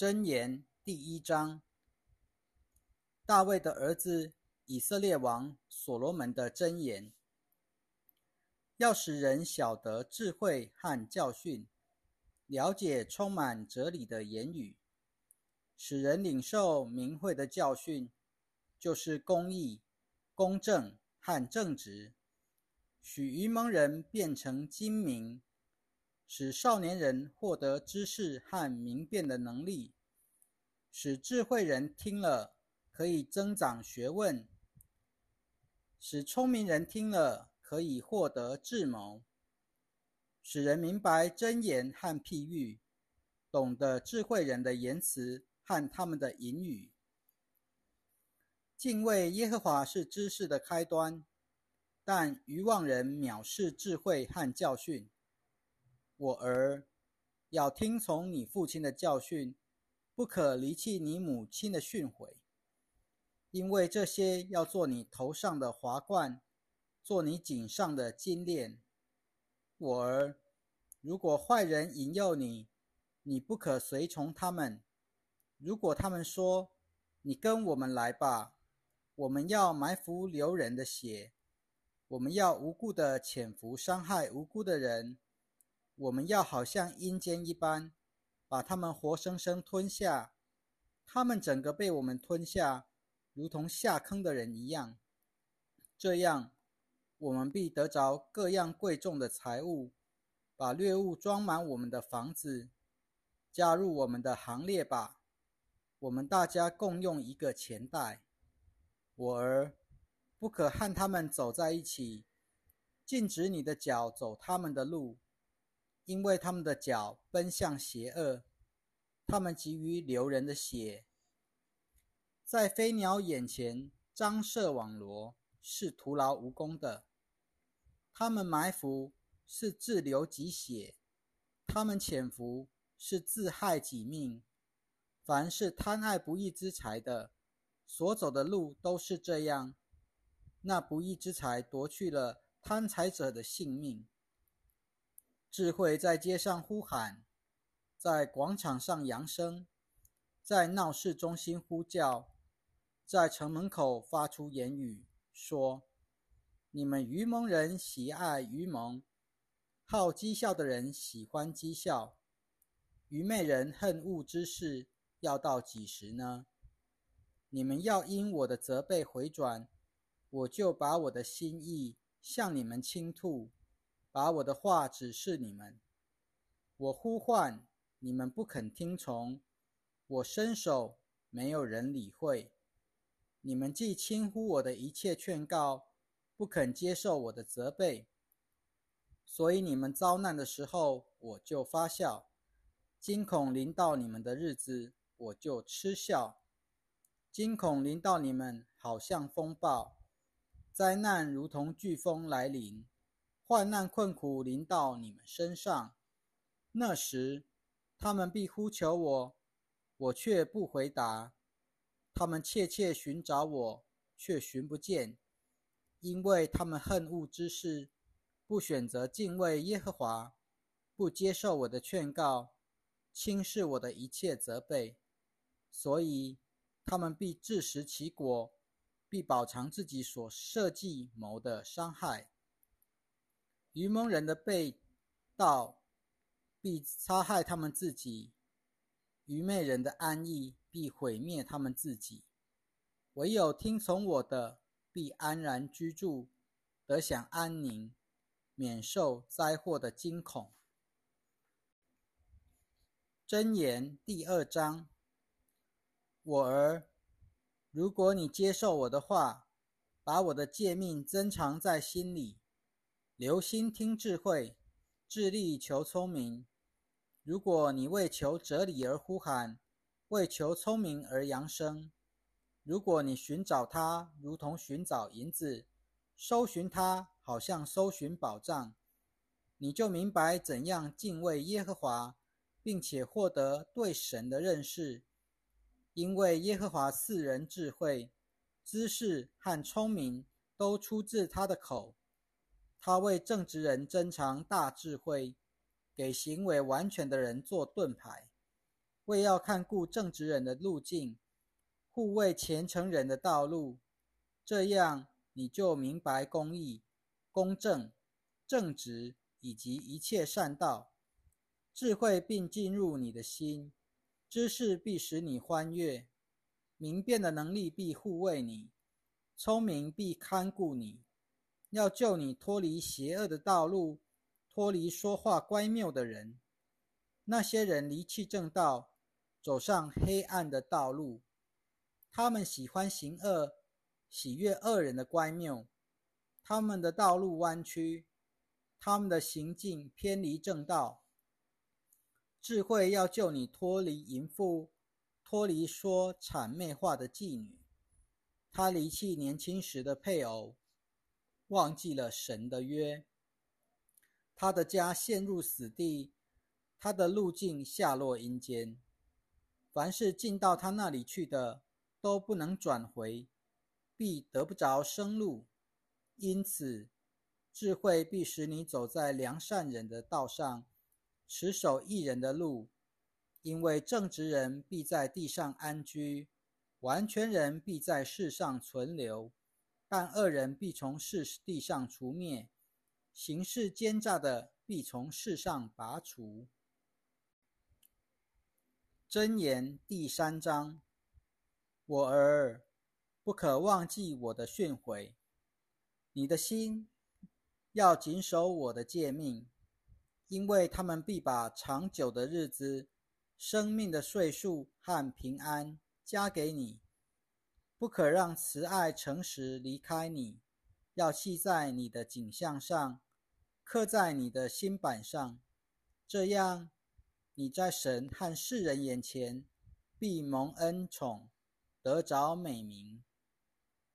箴言第一章，大卫的儿子以色列王所罗门的箴言，要使人晓得智慧和教训，了解充满哲理的言语，使人领受明慧的教训，就是公义、公正和正直，许愚蒙人变成精明。使少年人获得知识和明辨的能力，使智慧人听了可以增长学问，使聪明人听了可以获得智谋，使人明白真言和譬喻，懂得智慧人的言辞和他们的言语。敬畏耶和华是知识的开端，但愚妄人藐视智慧和教训。我儿，要听从你父亲的教训，不可离弃你母亲的训诲，因为这些要做你头上的华冠，做你颈上的金链。我儿，如果坏人引诱你，你不可随从他们；如果他们说：“你跟我们来吧，我们要埋伏流人的血，我们要无故的潜伏伤害无辜的人。”我们要好像阴间一般，把他们活生生吞下。他们整个被我们吞下，如同下坑的人一样。这样，我们必得着各样贵重的财物，把掠物装满我们的房子。加入我们的行列吧，我们大家共用一个钱袋。我儿，不可和他们走在一起，禁止你的脚走他们的路。因为他们的脚奔向邪恶，他们急于流人的血，在飞鸟眼前张设网罗，是徒劳无功的。他们埋伏是自流己血，他们潜伏是自害己命。凡是贪爱不义之财的，所走的路都是这样。那不义之财夺去了贪财者的性命。智慧在街上呼喊，在广场上扬声，在闹市中心呼叫，在城门口发出言语，说：“你们愚蒙人喜爱愚蒙，好讥笑的人喜欢讥笑，愚昧人恨恶之事，要到几时呢？你们要因我的责备回转，我就把我的心意向你们倾吐。”把我的话指示你们，我呼唤你们不肯听从，我伸手没有人理会。你们既轻忽我的一切劝告，不肯接受我的责备，所以你们遭难的时候，我就发笑；惊恐临到你们的日子，我就嗤笑。惊恐临到你们，好像风暴；灾难如同飓风来临。患难困苦临到你们身上，那时他们必呼求我，我却不回答；他们切切寻找我，却寻不见，因为他们恨恶之事，不选择敬畏耶和华，不接受我的劝告，轻视我的一切责备，所以他们必自食其果，必饱尝自己所设计谋的伤害。愚蒙人的背道必杀害他们自己，愚昧人的安逸必毁灭他们自己。唯有听从我的，必安然居住，得享安宁，免受灾祸的惊恐。箴言第二章：我儿，如果你接受我的话，把我的诫命珍藏在心里。留心听智慧，致力求聪明。如果你为求哲理而呼喊，为求聪明而扬声；如果你寻找它，如同寻找银子，搜寻它，好像搜寻宝藏，你就明白怎样敬畏耶和华，并且获得对神的认识。因为耶和华赐人智慧、知识和聪明，都出自他的口。他为正直人珍藏大智慧，给行为完全的人做盾牌。为要看顾正直人的路径，护卫虔诚人的道路，这样你就明白公义、公正、正直以及一切善道。智慧并进入你的心，知识必使你欢悦，明辨的能力必护卫你，聪明必看顾你，要救你脱离邪恶的道路，脱离说话乖谬的人。那些人离弃正道，走上黑暗的道路，他们喜欢行恶，喜悦恶人的乖谬，他们的道路弯曲，他们的行径偏离正道。智慧要救你脱离淫妇，脱离说谄媚话的妓女。他离弃年轻时的配偶，忘记了神的约。他的家陷入死地，他的路径下落阴间。凡是进到他那里去的，都不能转回，必得不着生路。因此，智慧必使你走在良善人的道上。持守一人的路，因为正直人必在地上安居，完全人必在世上存留，但恶人必从世地上除灭，行事奸诈的必从世上拔除。箴言第三章：我儿，不可忘记我的训诲，你的心要谨守我的诫命。因为他们必把长久的日子、生命的岁数和平安加给你，不可让慈爱诚实离开你，要系在你的颈项上，刻在你的心板上。这样，你在神和世人眼前必蒙恩宠，得着美名。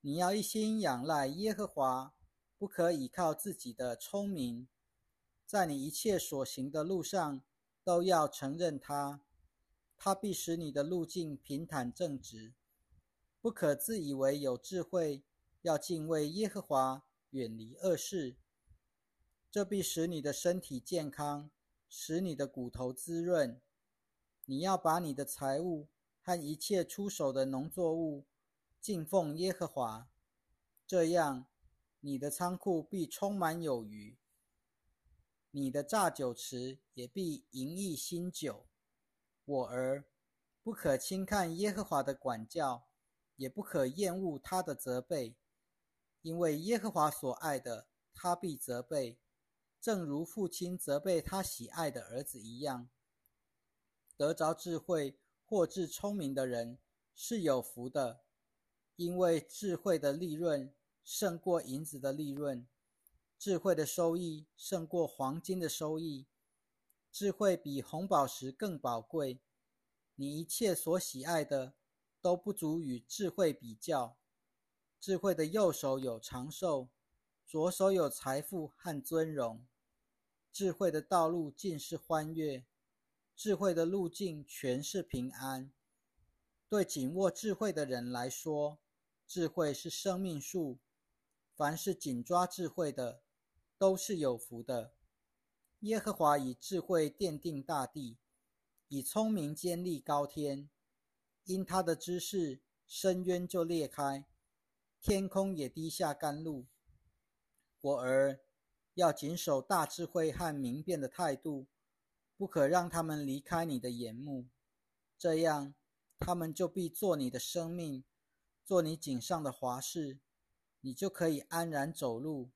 你要一心仰赖耶和华，不可倚靠自己的聪明。在你一切所行的路上，都要承认他，他必使你的路径平坦正直。不可自以为有智慧，要敬畏耶和华，远离恶事。这必使你的身体健康，使你的骨头滋润。你要把你的财物和一切出手的农作物敬奉耶和华，这样你的仓库必充满有余。你的榨酒池也必盈溢新酒。我儿，不可轻看耶和华的管教，也不可厌恶他的责备，因为耶和华所爱的，他必责备，正如父亲责备他喜爱的儿子一样。得着智慧或智聪明的人是有福的，因为智慧的利润胜过银子的利润。智慧的收益胜过黄金的收益，智慧比红宝石更宝贵。你一切所喜爱的都不足与智慧比较。智慧的右手有长寿，左手有财富和尊荣。智慧的道路尽是欢悦，智慧的路径全是平安。对紧握智慧的人来说，智慧是生命树。凡是紧抓智慧的，都是有福的。耶和华以智慧奠定大地，以聪明坚立高天。因他的知识，深渊就裂开，天空也滴下甘露。我儿，要谨守大智慧和明辨的态度，不可让他们离开你的眼目。这样，他们就必做你的生命，做你颈上的华饰，你就可以安然走路。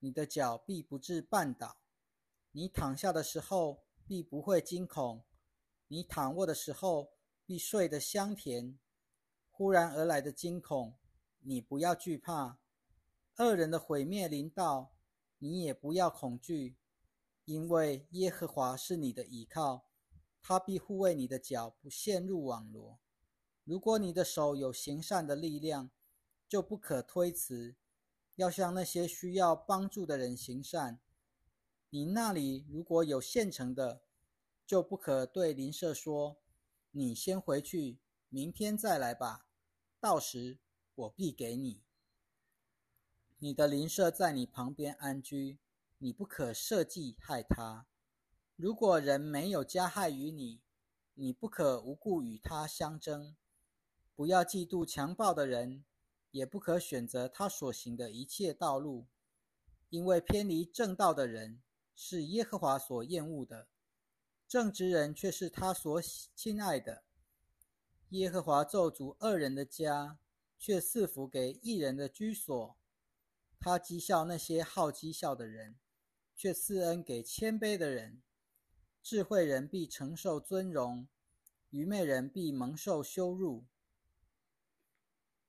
你的脚必不致绊倒，你躺下的时候必不会惊恐，你躺卧的时候必睡得香甜。忽然而来的惊恐，你不要惧怕；恶人的毁灭临到，你也不要恐惧，因为耶和华是你的依靠，他必护卫你的脚不陷入网罗。如果你的手有行善的力量，就不可推辞。要向那些需要帮助的人行善。你那里如果有现成的，就不可对邻舍说：“你先回去，明天再来吧，到时我必给你。”你的邻舍在你旁边安居，你不可设计害他。如果人没有加害于你，你不可无故与他相争。不要嫉妒强暴的人，也不可选择他所行的一切道路，因为偏离正道的人是耶和华所厌恶的，正直人却是他所亲爱的。耶和华咒诅恶人的家，却赐福给一人的居所。他讥笑那些好讥笑的人，却赐恩给谦卑的人。智慧人必承受尊荣，愚昧人必蒙受羞辱。